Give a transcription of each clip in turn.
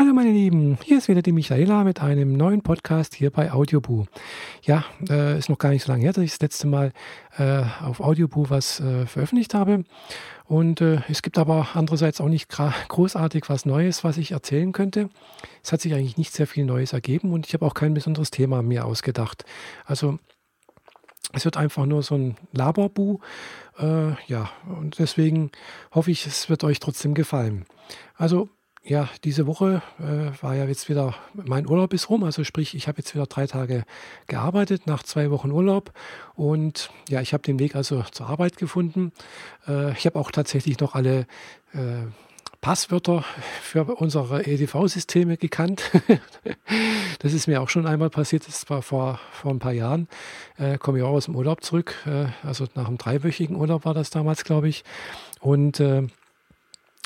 Hallo meine Lieben, hier ist wieder die Michaela mit einem neuen Podcast hier bei Audioboo. Ja, äh, ist noch gar nicht so lange her, dass ich das letzte Mal äh, auf Audioboo was äh, veröffentlicht habe. Und äh, es gibt aber andererseits auch nicht großartig was Neues, was ich erzählen könnte. Es hat sich eigentlich nicht sehr viel Neues ergeben und ich habe auch kein besonderes Thema mir ausgedacht. Also es wird einfach nur so ein Laberbu. Äh, ja, und deswegen hoffe ich, es wird euch trotzdem gefallen. Also ja, diese Woche äh, war ja jetzt wieder, mein Urlaub ist rum, also sprich, ich habe jetzt wieder drei Tage gearbeitet nach zwei Wochen Urlaub und ja, ich habe den Weg also zur Arbeit gefunden. Äh, ich habe auch tatsächlich noch alle äh, Passwörter für unsere EDV-Systeme gekannt. das ist mir auch schon einmal passiert, das war vor, vor ein paar Jahren. Äh, komme ich auch aus dem Urlaub zurück, äh, also nach einem dreiwöchigen Urlaub war das damals, glaube ich. Und äh,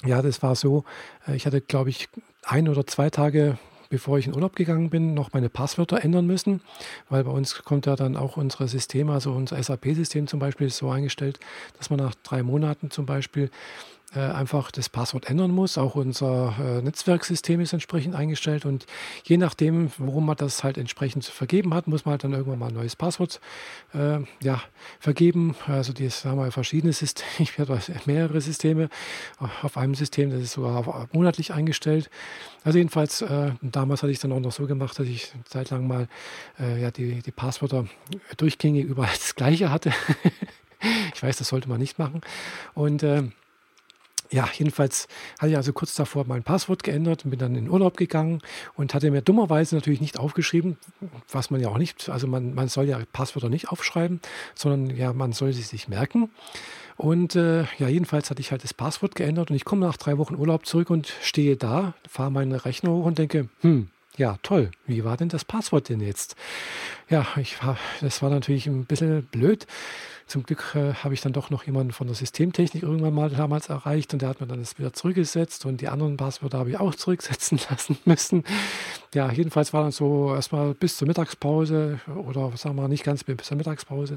ja, das war so, äh, ich hatte, glaube ich, ein oder zwei Tage bevor ich in Urlaub gegangen bin, noch meine Passwörter ändern müssen, weil bei uns kommt ja dann auch unsere Systeme, also unser SAP-System zum Beispiel ist so eingestellt, dass man nach drei Monaten zum Beispiel äh, einfach das Passwort ändern muss. Auch unser äh, Netzwerksystem ist entsprechend eingestellt und je nachdem, worum man das halt entsprechend vergeben hat, muss man halt dann irgendwann mal ein neues Passwort äh, ja, vergeben. Also die haben wir verschiedene Systeme, ich werde mehrere Systeme auf einem System, das ist sogar monatlich eingestellt. Also jedenfalls, äh, damals hatte ich dann auch noch so gemacht, dass ich eine Zeit lang mal äh, ja, die, die Passwörter durchgängig überall das gleiche hatte. ich weiß, das sollte man nicht machen. Und äh, ja, jedenfalls hatte ich also kurz davor mein Passwort geändert und bin dann in Urlaub gegangen und hatte mir dummerweise natürlich nicht aufgeschrieben, was man ja auch nicht, also man, man soll ja Passwörter nicht aufschreiben, sondern ja, man soll sie sich merken. Und äh, ja, jedenfalls hatte ich halt das Passwort geändert und ich komme nach drei Wochen Urlaub zurück und stehe da, fahre meine Rechner hoch und denke, hm, ja, toll. Wie war denn das Passwort denn jetzt? Ja, ich war, das war natürlich ein bisschen blöd. Zum Glück äh, habe ich dann doch noch jemanden von der Systemtechnik irgendwann mal damals erreicht und der hat mir dann das wieder zurückgesetzt und die anderen Passwörter habe ich auch zurücksetzen lassen müssen. Ja, jedenfalls war dann so erstmal bis zur Mittagspause oder sagen wir mal nicht ganz bis zur Mittagspause.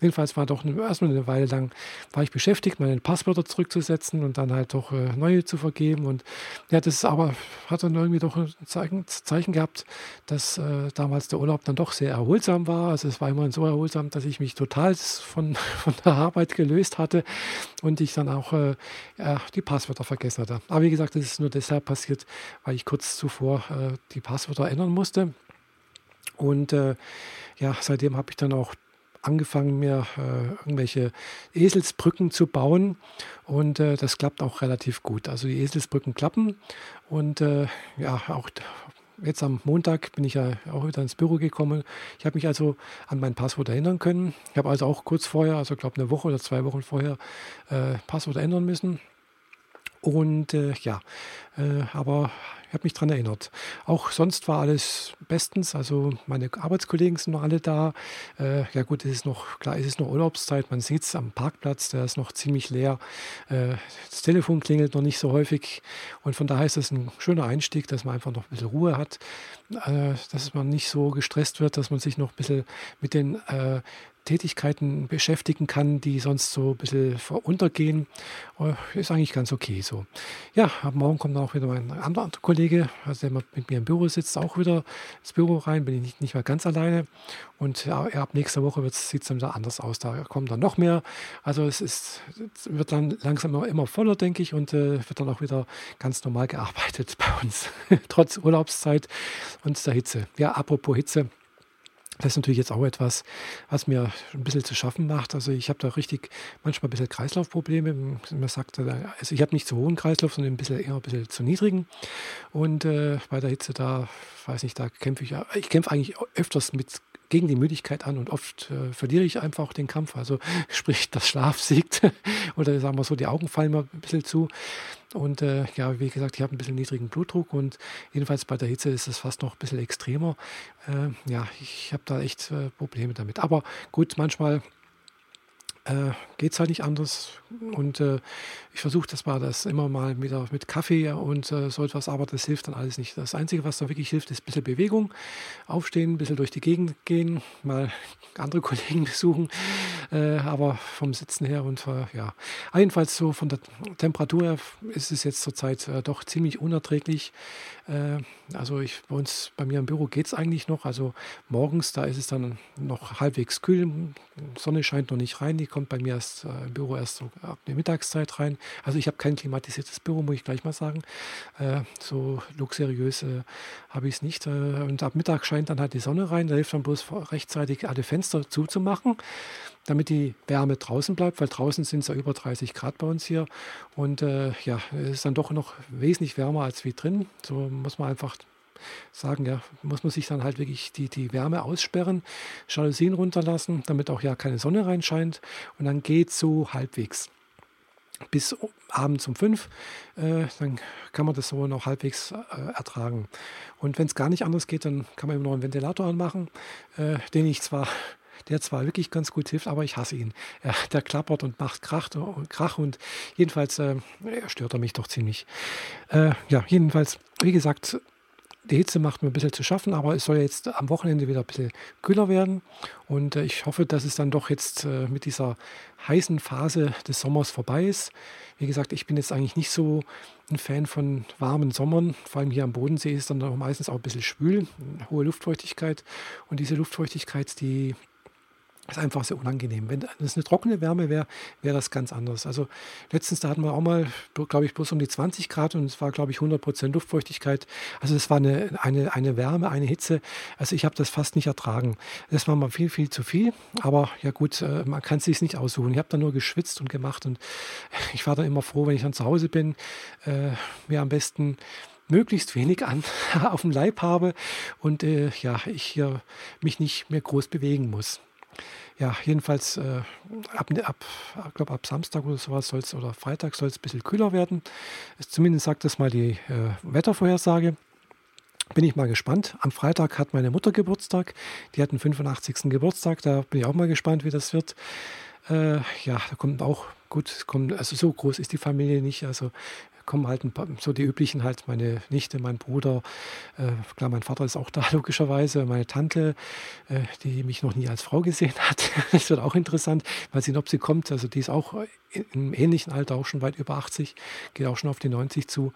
Jedenfalls war doch erstmal eine Weile lang war ich beschäftigt, meine Passwörter zurückzusetzen und dann halt doch äh, neue zu vergeben und ja, das aber hat dann irgendwie doch ein Zeichen, Zeichen gehabt, dass äh, damals der Urlaub dann doch sehr erholsam war. Also es war immerhin so erholsam, dass ich mich total von von, von der Arbeit gelöst hatte und ich dann auch äh, ja, die Passwörter vergessen hatte. Aber wie gesagt, das ist nur deshalb passiert, weil ich kurz zuvor äh, die Passwörter ändern musste. Und äh, ja, seitdem habe ich dann auch angefangen, mir äh, irgendwelche Eselsbrücken zu bauen und äh, das klappt auch relativ gut. Also die Eselsbrücken klappen und äh, ja, auch jetzt am Montag bin ich ja auch wieder ins Büro gekommen. Ich habe mich also an mein Passwort erinnern können. Ich habe also auch kurz vorher, also glaube eine Woche oder zwei Wochen vorher, äh, Passwort ändern müssen. Und äh, ja, äh, aber ich habe mich daran erinnert. Auch sonst war alles bestens. Also meine Arbeitskollegen sind noch alle da. Äh, ja gut, es ist noch, klar, es ist noch Urlaubszeit. Man sieht es am Parkplatz, der ist noch ziemlich leer. Äh, das Telefon klingelt noch nicht so häufig. Und von daher ist es ein schöner Einstieg, dass man einfach noch ein bisschen Ruhe hat. Äh, dass man nicht so gestresst wird, dass man sich noch ein bisschen mit den äh, Tätigkeiten beschäftigen kann, die sonst so ein bisschen untergehen, äh, ist eigentlich ganz okay so. Ja, ab morgen kommt auch wieder mein anderer Kollege, also der mit mir im Büro sitzt, auch wieder ins Büro rein, bin ich nicht, nicht mehr ganz alleine. Und ja, ab nächster Woche sieht es dann wieder anders aus. Da kommen dann noch mehr. Also es ist, es wird dann langsam immer, immer voller, denke ich, und äh, wird dann auch wieder ganz normal gearbeitet bei uns, trotz Urlaubszeit und der Hitze. Ja, apropos Hitze. Das ist natürlich jetzt auch etwas, was mir ein bisschen zu schaffen macht. Also ich habe da richtig manchmal ein bisschen Kreislaufprobleme. Man sagt, äh, also ich habe nicht zu hohen Kreislauf, sondern ein bisschen eher ein bisschen zu niedrigen. Und äh, bei der Hitze da, weiß nicht, da kämpfe ich, ich kämpfe eigentlich öfters mit gegen die Müdigkeit an und oft äh, verliere ich einfach den Kampf. Also sprich, das Schlaf siegt oder sagen wir so, die Augen fallen mir ein bisschen zu. Und äh, ja, wie gesagt, ich habe ein bisschen niedrigen Blutdruck und jedenfalls bei der Hitze ist es fast noch ein bisschen extremer. Äh, ja, ich habe da echt äh, Probleme damit. Aber gut, manchmal äh, geht es halt nicht anders. Und äh, ich versuche das mal das immer mal wieder mit Kaffee und äh, so etwas, aber das hilft dann alles nicht. Das Einzige, was da wirklich hilft, ist ein bisschen Bewegung. Aufstehen, ein bisschen durch die Gegend gehen, mal andere Kollegen besuchen. Äh, aber vom Sitzen her und äh, ja, jedenfalls so von der Temperatur her ist es jetzt zurzeit äh, doch ziemlich unerträglich. Äh, also ich bei uns, bei mir im Büro geht es eigentlich noch. Also morgens, da ist es dann noch halbwegs kühl. Sonne scheint noch nicht rein. Die kommt bei mir erst äh, im Büro erst so ab der Mittagszeit rein. Also ich habe kein klimatisiertes Büro, muss ich gleich mal sagen. Äh, so luxuriös habe ich es nicht. Und ab Mittag scheint dann halt die Sonne rein. Da hilft dann bloß rechtzeitig alle Fenster zuzumachen damit die Wärme draußen bleibt, weil draußen sind es ja über 30 Grad bei uns hier. Und äh, ja, es ist dann doch noch wesentlich wärmer als wie drin. So muss man einfach sagen, ja, muss man sich dann halt wirklich die, die Wärme aussperren, Jalousien runterlassen, damit auch ja keine Sonne reinscheint. Und dann geht es so halbwegs bis abends um fünf, äh, dann kann man das so noch halbwegs äh, ertragen. Und wenn es gar nicht anders geht, dann kann man immer noch einen Ventilator anmachen, äh, den ich zwar der zwar wirklich ganz gut hilft, aber ich hasse ihn. Er, der klappert und macht Krach und, Krach und jedenfalls äh, stört er mich doch ziemlich. Äh, ja, jedenfalls, wie gesagt, die Hitze macht mir ein bisschen zu schaffen, aber es soll jetzt am Wochenende wieder ein bisschen kühler werden. Und äh, ich hoffe, dass es dann doch jetzt äh, mit dieser heißen Phase des Sommers vorbei ist. Wie gesagt, ich bin jetzt eigentlich nicht so ein Fan von warmen Sommern. Vor allem hier am Bodensee ist dann meistens auch ein bisschen schwül, hohe Luftfeuchtigkeit. Und diese Luftfeuchtigkeit, die ist einfach sehr unangenehm. Wenn es eine trockene Wärme wäre, wäre das ganz anders. Also letztens, da hatten wir auch mal, glaube ich, bloß um die 20 Grad und es war, glaube ich, 100 Prozent Luftfeuchtigkeit. Also es war eine, eine, eine Wärme, eine Hitze. Also ich habe das fast nicht ertragen. Das war mal viel, viel zu viel. Aber ja gut, äh, man kann es sich nicht aussuchen. Ich habe da nur geschwitzt und gemacht und ich war dann immer froh, wenn ich dann zu Hause bin, äh, mir am besten möglichst wenig an auf dem Leib habe und äh, ja, ich hier mich nicht mehr groß bewegen muss ja, jedenfalls äh, ab, ab, glaub, ab Samstag oder sowas soll es oder Freitag soll es ein bisschen kühler werden. Zumindest sagt das mal die äh, Wettervorhersage. Bin ich mal gespannt. Am Freitag hat meine Mutter Geburtstag. Die hat den 85. Geburtstag. Da bin ich auch mal gespannt, wie das wird. Äh, ja, da kommt auch gut, kommt, also so groß ist die Familie nicht. Also kommen halt paar, so die üblichen halt, meine Nichte, mein Bruder, äh, klar, mein Vater ist auch da logischerweise, meine Tante, äh, die mich noch nie als Frau gesehen hat. das wird auch interessant, weil sie, ob sie kommt, also die ist auch im ähnlichen Alter, auch schon weit über 80, geht auch schon auf die 90 zu.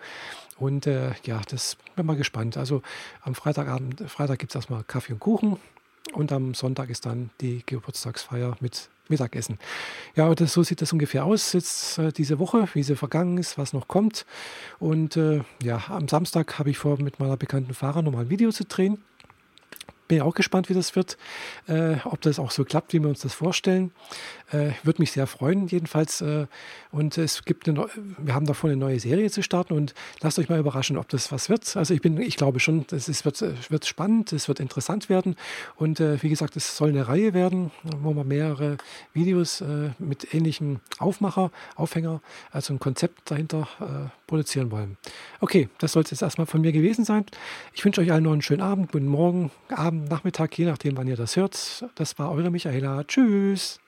Und äh, ja, das bin mal gespannt. Also am Freitagabend, Freitag gibt es erstmal Kaffee und Kuchen und am Sonntag ist dann die Geburtstagsfeier mit Mittagessen. Ja, das, so sieht das ungefähr aus jetzt äh, diese Woche, wie sie vergangen ist, was noch kommt. Und äh, ja, am Samstag habe ich vor, mit meiner bekannten Fahrer nochmal ein Video zu drehen bin auch gespannt, wie das wird, äh, ob das auch so klappt, wie wir uns das vorstellen. Äh, Würde mich sehr freuen, jedenfalls. Äh, und es gibt eine, wir haben davor eine neue Serie zu starten und lasst euch mal überraschen, ob das was wird. Also ich bin, ich glaube schon, es wird, wird spannend, es wird interessant werden. Und äh, wie gesagt, es soll eine Reihe werden, wo wir mehrere Videos äh, mit ähnlichem Aufmacher, Aufhänger, also ein Konzept dahinter äh, produzieren wollen. Okay, das soll es jetzt erstmal von mir gewesen sein. Ich wünsche euch allen noch einen schönen Abend, guten Morgen, Abend, Nachmittag, je nachdem, wann ihr das hört. Das war eure Michaela. Tschüss.